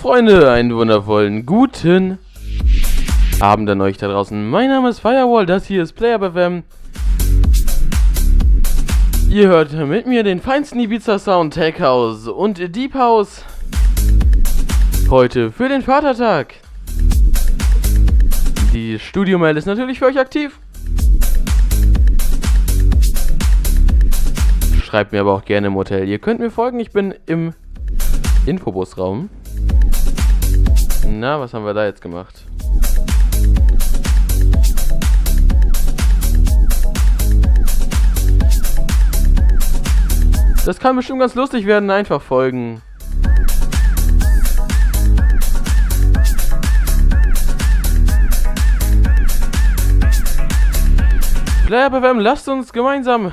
Freunde, einen wundervollen guten Abend an euch da draußen. Mein Name ist Firewall, das hier ist Player BFM. Ihr hört mit mir den feinsten Ibiza Sound Tech House und Deep House. Heute für den Vatertag. Die Studio-Mail ist natürlich für euch aktiv. Schreibt mir aber auch gerne im Hotel. Ihr könnt mir folgen, ich bin im Infobusraum. Na, was haben wir da jetzt gemacht? Das kann bestimmt ganz lustig werden, einfach folgen. Player lasst uns gemeinsam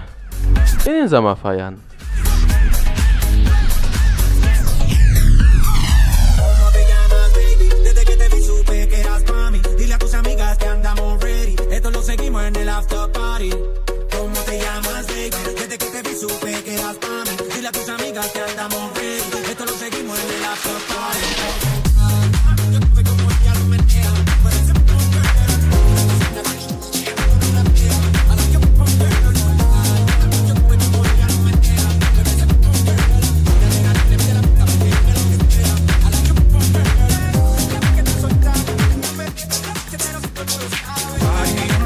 in den Sommer feiern. I.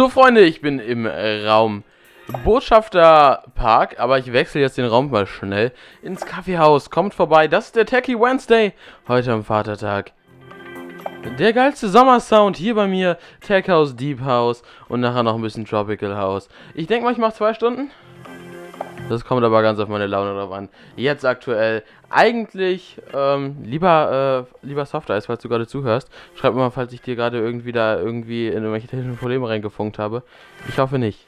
So, Freunde, ich bin im Raum Botschafterpark, aber ich wechsle jetzt den Raum mal schnell ins Kaffeehaus. Kommt vorbei, das ist der Techie Wednesday, heute am Vatertag. Der geilste Sommersound hier bei mir, Tech House, Deep House und nachher noch ein bisschen Tropical House. Ich denke mal, ich mache zwei Stunden. Das kommt aber ganz auf meine Laune drauf an. Jetzt aktuell eigentlich ähm, lieber, äh, lieber Soft Ice, falls du gerade zuhörst. Schreib mir mal, falls ich dir gerade irgendwie da irgendwie in irgendwelche technischen Probleme reingefunkt habe. Ich hoffe nicht.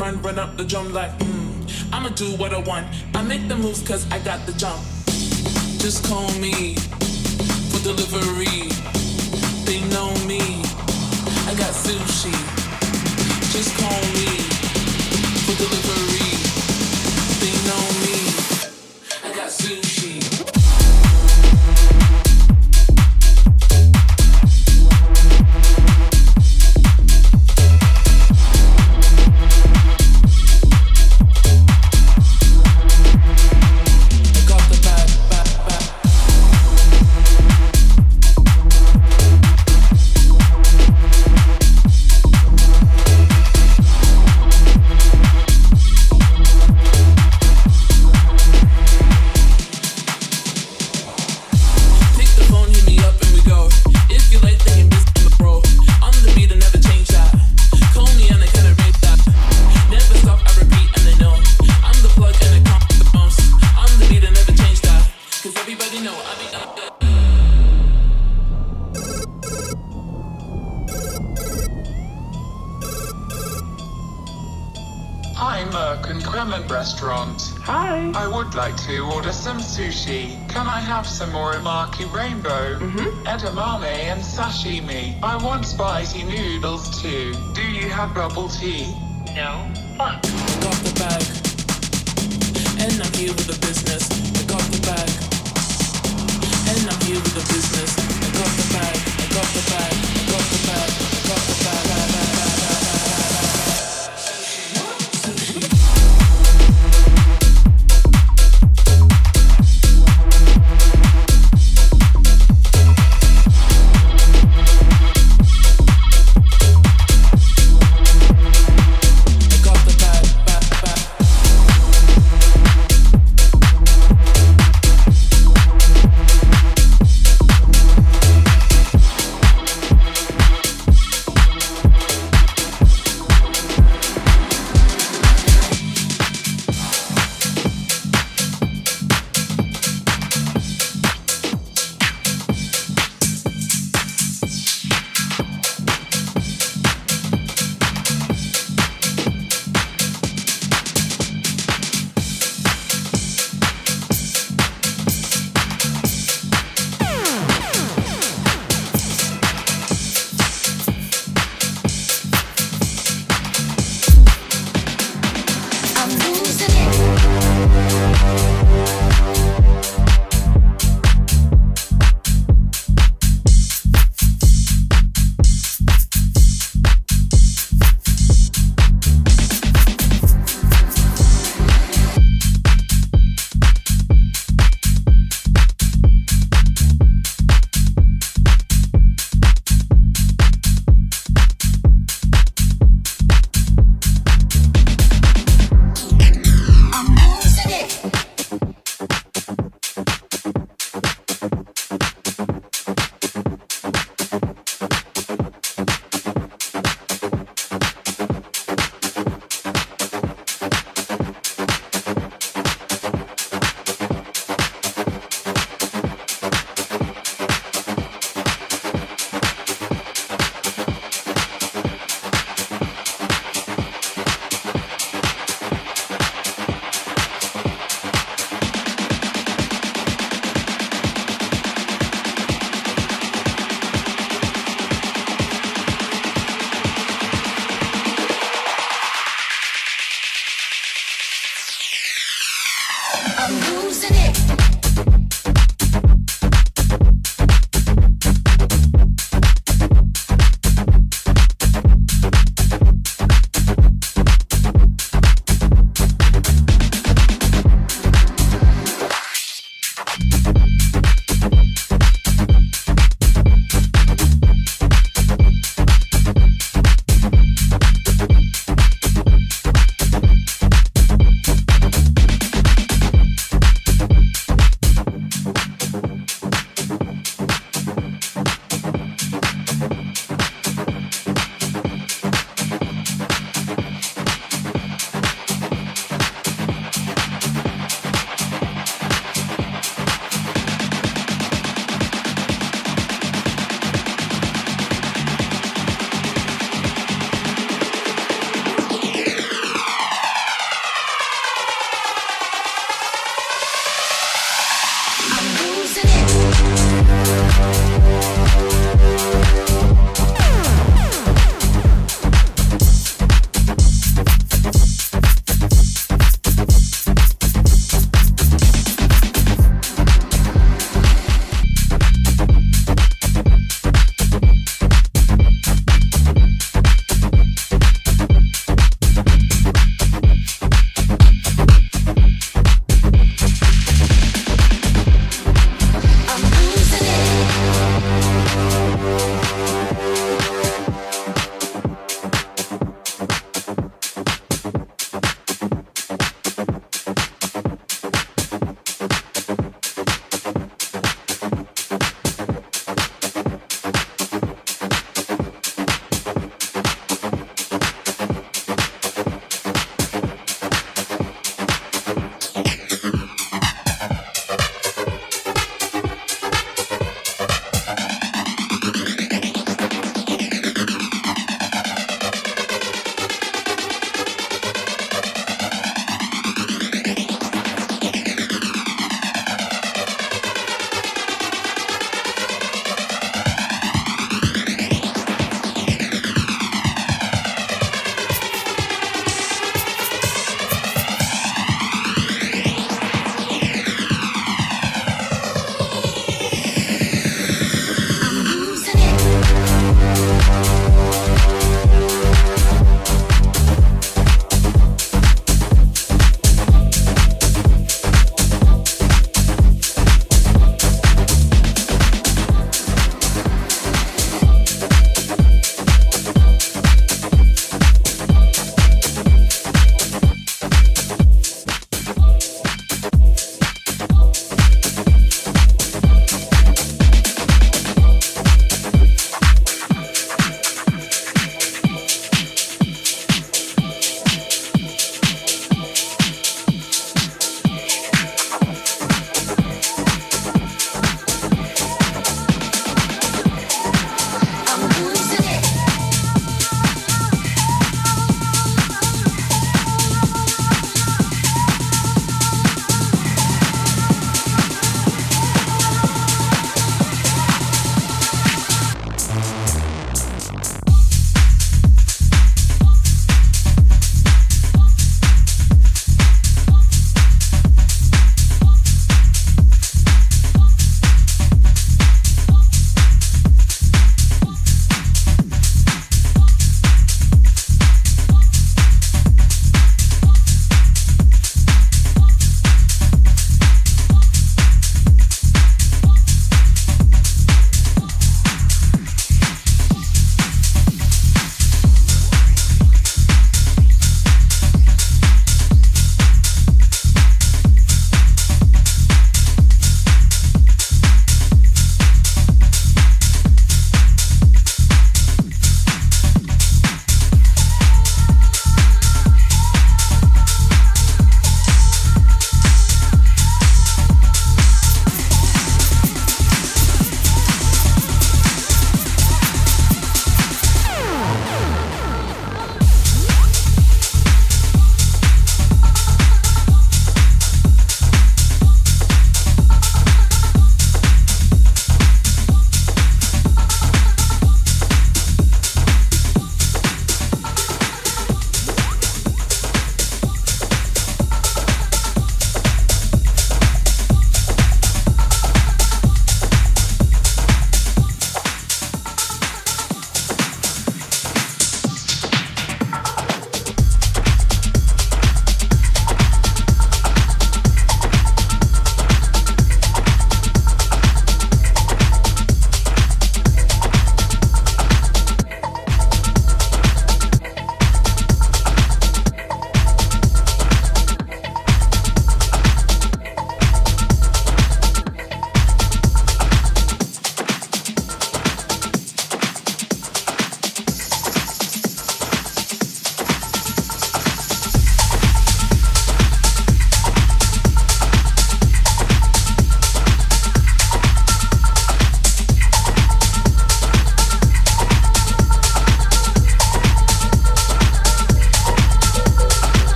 Rhythm, run, up the drum like, hmm. I'ma do what I want. I make the moves cause I got the jump. Just call me for delivery. They know me. I got sushi. Just call me Merck Restaurant. Hi. I would like to order some sushi. Can I have some uramaki rainbow, mm-hmm. edamame, and sashimi? I want spicy noodles too. Do you have bubble tea? No. Fuck. I got the bag. And I'm here with the business. I got the bag. And I'm here with the business. I got the bag. I got the bag. I got the bag.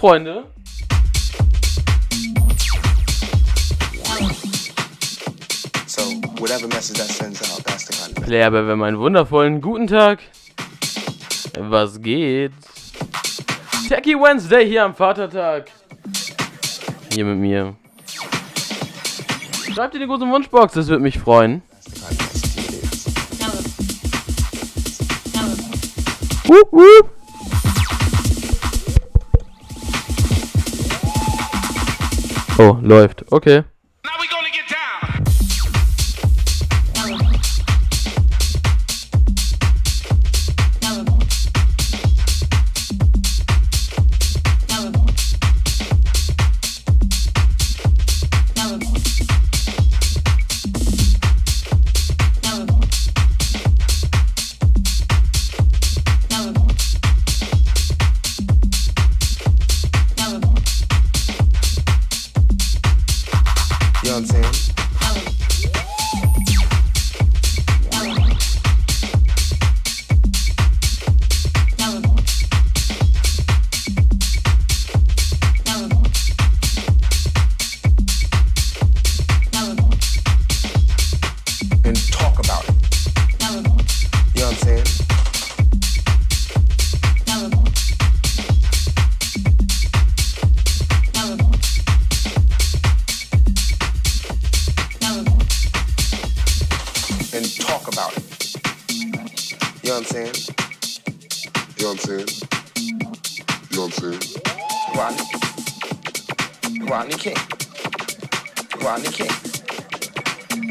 Freunde. Lerbe, wenn meinen wundervollen guten Tag. Was geht? Techie Wednesday hier am Vatertag. Hier mit mir. Schreibt in die große Wunschbox, das würde mich freuen. Wup, wup. Oh, läuft. Okay.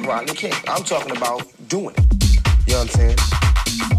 Rodney King. I'm talking about doing it. You know what I'm saying?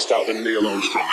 priced out than Neil Armstrong.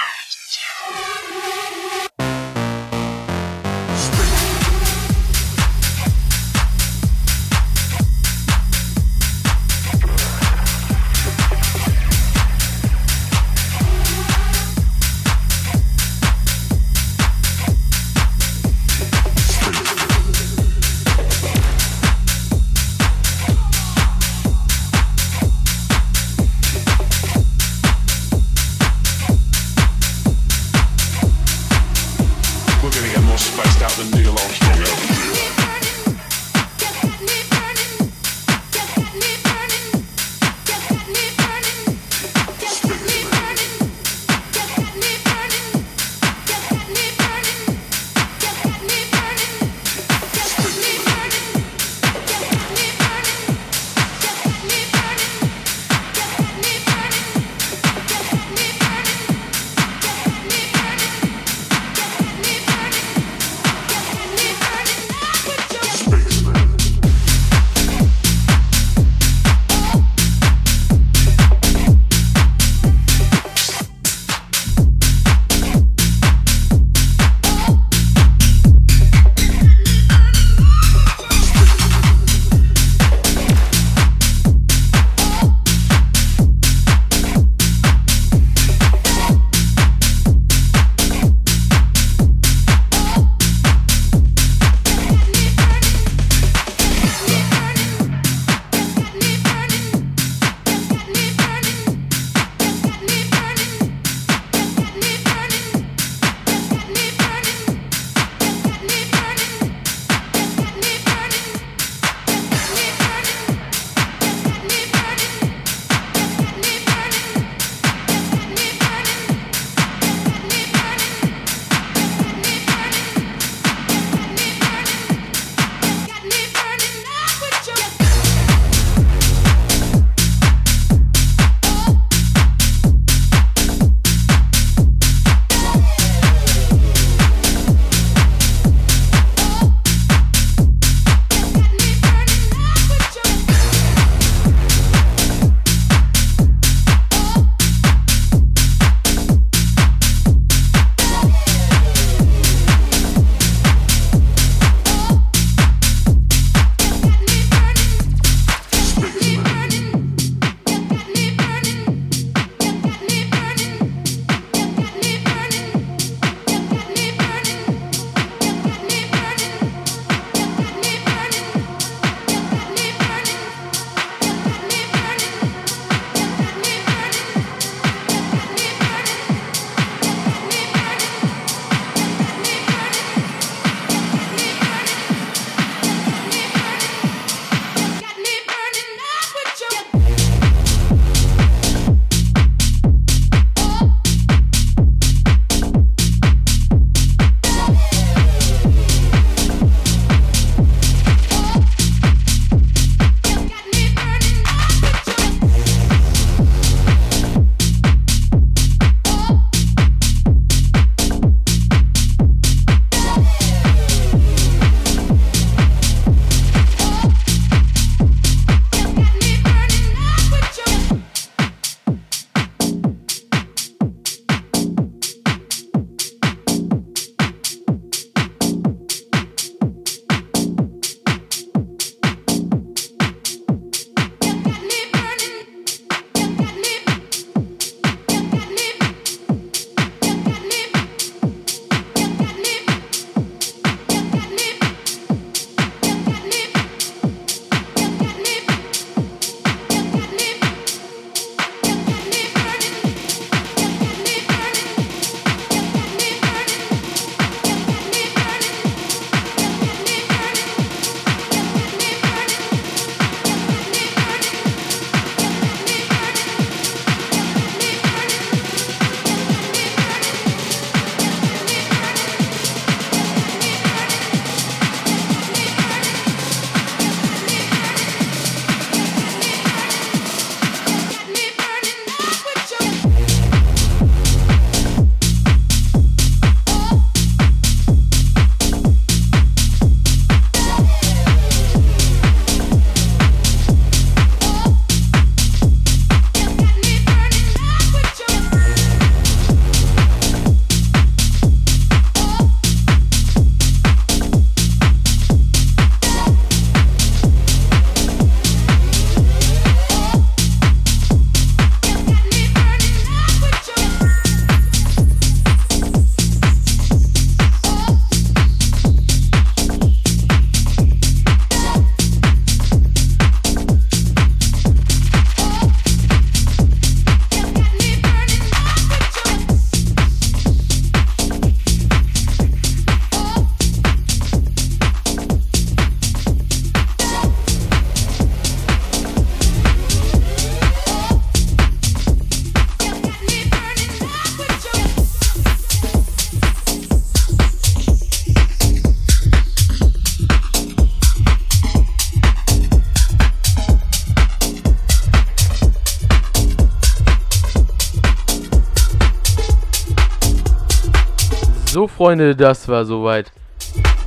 Freunde, das war soweit.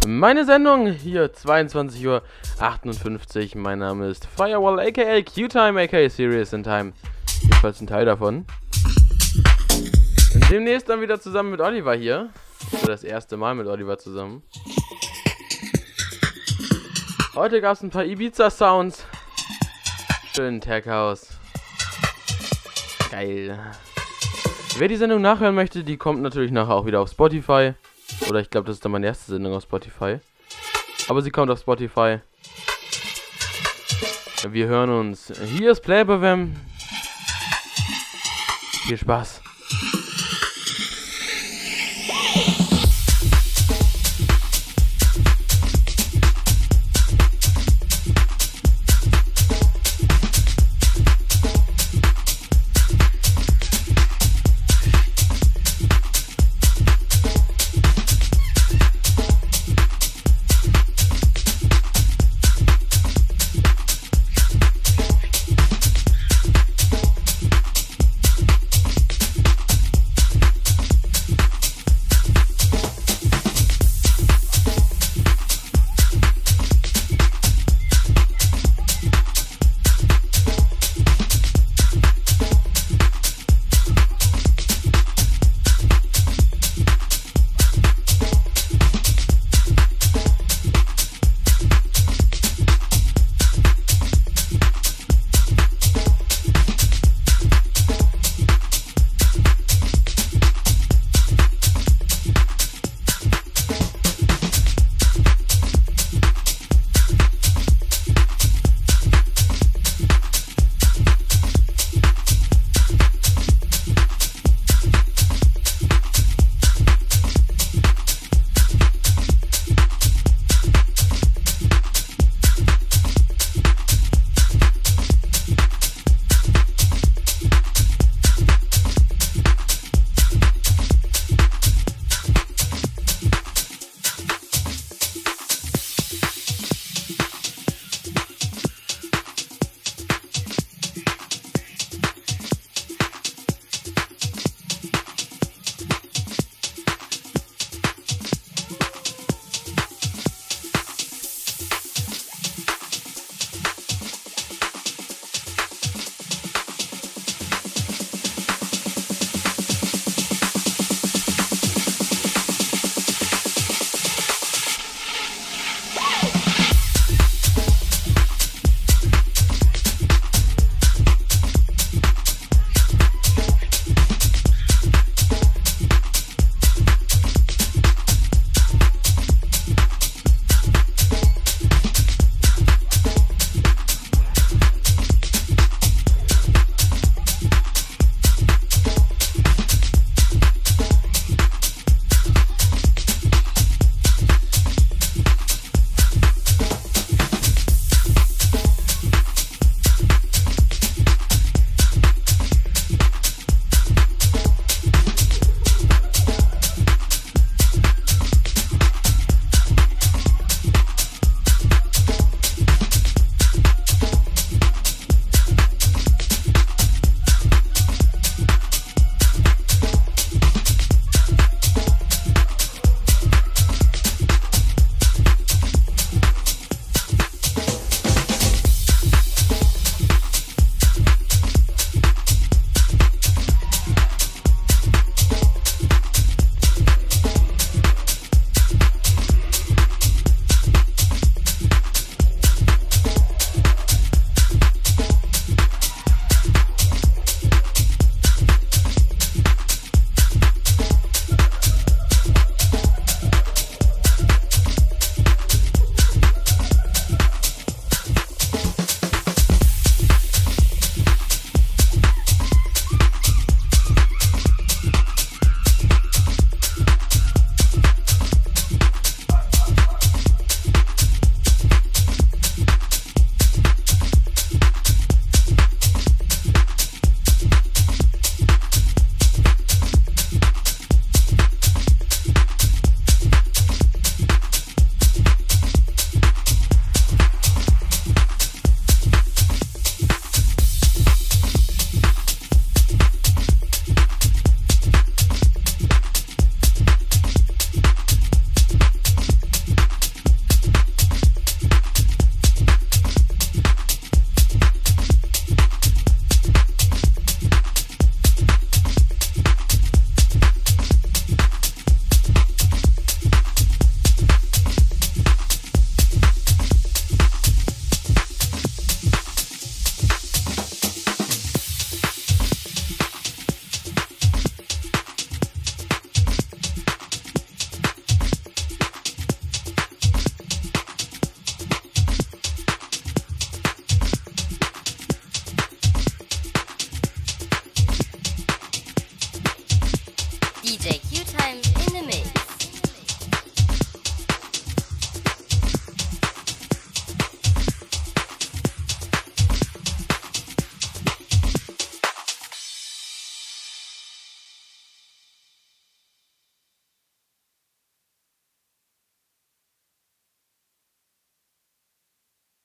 Meine Sendung hier, 22 Uhr 58. Mein Name ist Firewall, aka Q-Time, aka Serious in Time. Jedenfalls ein Teil davon. Demnächst dann wieder zusammen mit Oliver hier. Für das erste Mal mit Oliver zusammen. Heute gab es ein paar Ibiza-Sounds. Schön Tech House. Geil. Wer die Sendung nachhören möchte, die kommt natürlich nachher auch wieder auf Spotify. Oder ich glaube, das ist dann meine erste Sendung auf Spotify. Aber sie kommt auf Spotify. Wir hören uns. Hier ist Playboy Viel Spaß.